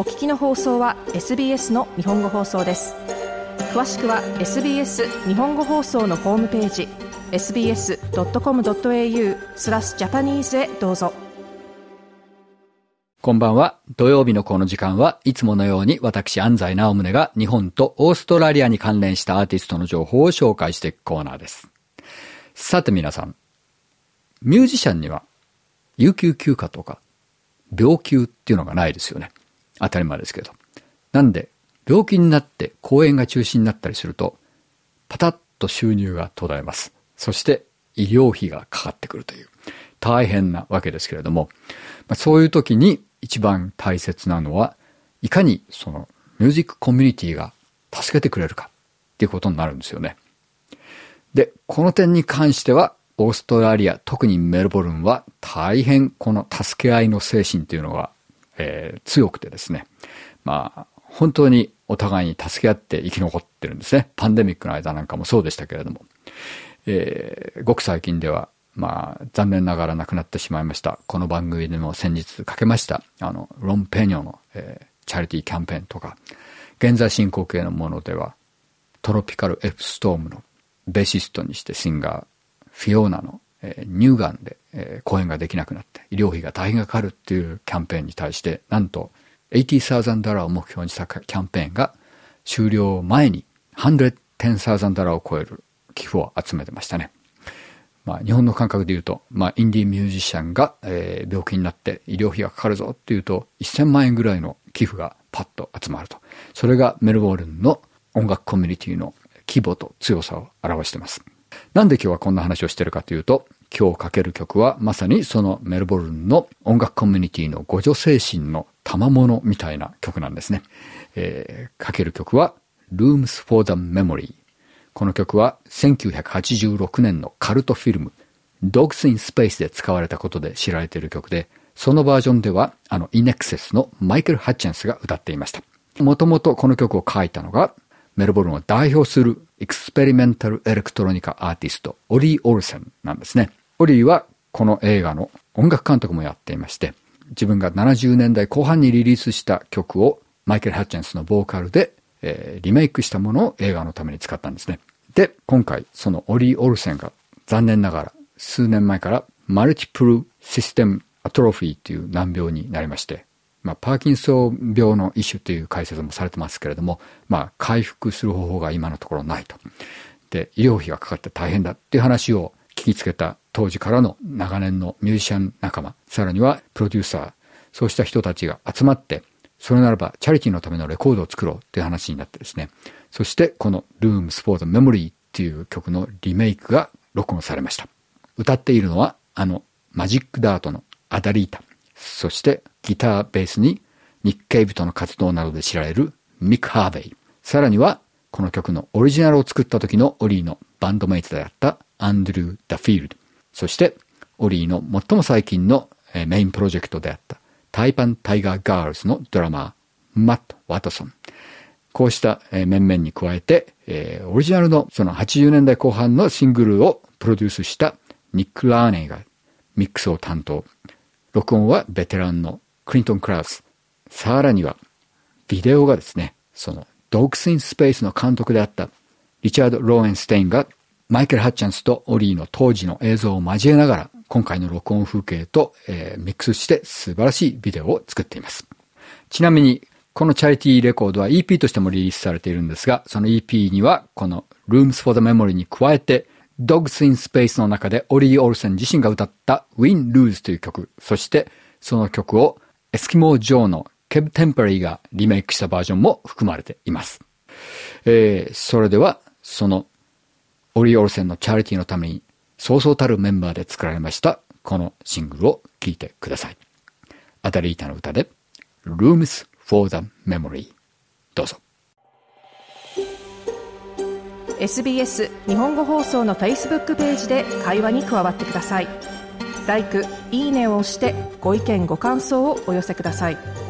お聞きの放送は SBS の日本語放送です詳しくは SBS 日本語放送のホームページ sbs.com.au スラスジャパニーズへどうぞこんばんは。土曜日のこの時間はいつものように私安西直宗が日本とオーストラリアに関連したアーティストの情報を紹介していくコーナーです。さて皆さん、ミュージシャンには有給休暇とか病休っていうのがないですよね。当たり前ですけど。なんで、病気になって公演が中止になったりすると、パタッと収入が途絶えます。そして医療費がかかってくるという、大変なわけですけれども、まあ、そういう時に一番大切なのは、いかにそのミュージックコミュニティが助けてくれるかっていうことになるんですよね。で、この点に関しては、オーストラリア、特にメルボルンは大変この助け合いの精神っていうのが、えー、強くてですね。まあ、本当にお互いに助け合って生き残ってるんですね。パンデミックの間なんかもそうでしたけれども。えー、ごく最近ではまあ、残念ながら亡くなってしまいました。この番組でも先日かけました、あの、ロン・ペニョの、えー、チャリティーキャンペーンとか、現在進行形のものでは、トロピカル・エプストームのベーシストにしてシンガー、フィオーナの、乳がんで、えー、公演ができなくなって、医療費が大変かかるっていうキャンペーンに対して、なんと、80,000ダラを目標にしたキャンペーンが終了前に110,000ダラを超える寄付を集めてましたね。まあ、日本の感覚で言うと、まあ、インディーミュージシャンが、えー、病気になって医療費がかかるぞっていうと、1000万円ぐらいの寄付がパッと集まると。それがメルボルンの音楽コミュニティの規模と強さを表してます。なんで今日はこんな話をしてるかというと、今日かける曲はまさにそのメルボルンの音楽コミュニティの互助精神の賜物みたいな曲なんですね。えー、かける曲は Rooms for the Memory この曲は1986年のカルトフィルム Dogs in Space で使われたことで知られている曲で、そのバージョンではあのインエクセスのマイケル・ハッチェンスが歌っていました。もともとこの曲を書いたのがメルボルンを代表するエクスペリメンタルエレクトロニカアーティスト、オリー・オルセンなんですね。オリーはこの映画の音楽監督もやっていまして、自分が70年代後半にリリースした曲をマイケル・ハッチェンスのボーカルでえー、リメイクしたものを映画のために使ったんですね。で、今回、そのオリー・オルセンが残念ながら数年前からマルチプルシステムアトロフィーという難病になりまして、まあ、パーキンソン病の一種という解説もされてますけれども、まあ、回復する方法が今のところないと。で、医療費がかかって大変だっていう話を聞きつけた当時からの長年のミュージシャン仲間、さらにはプロデューサー、そうした人たちが集まって、それならばチャリティのためのレコードを作ろうっていう話になってですね。そしてこの Rooms for the Memory っていう曲のリメイクが録音されました。歌っているのはあのマジックダートのアダリータ。そしてギターベースにニック・ケイヴの活動などで知られるミック・ハーベイ。さらにはこの曲のオリジナルを作った時のオリーのバンドメイトであったアンドリュー・ダフィールド。そしてオリーの最も最近のメインプロジェクトであったタイパンタイガーガールズのドラマー、マット・ワトソン。こうした面々に加えて、オリジナルのその80年代後半のシングルをプロデュースしたニック・ローネイがミックスを担当。録音はベテランのクリントン・クラウス。さらには、ビデオがですね、そのドッグス・イン・スペースの監督であったリチャード・ローエンステインがマイケル・ハッチェンスとオリーの当時の映像を交えながら今回の録音風景と、えー、ミックスして素晴らしいビデオを作っています。ちなみに、このチャリティーレコードは EP としてもリリースされているんですが、その EP にはこの Rooms for the Memory に加えて Dogs in Space の中でオリー・オルセン自身が歌った Win Lose という曲、そしてその曲をエスキモー・ジョーのケブ・テンパリーがリメイクしたバージョンも含まれています。えー、それでは、そのオリオー・ルセンのチャリティーのためにそうそうたるメンバーで作られましたこのシングルを聴いてください。アダリータの歌で Rooms for the Memory どうぞ。SBS 日本語放送の Facebook ページで会話に加わってください。L i いいねを押してご意見ご感想をお寄せください。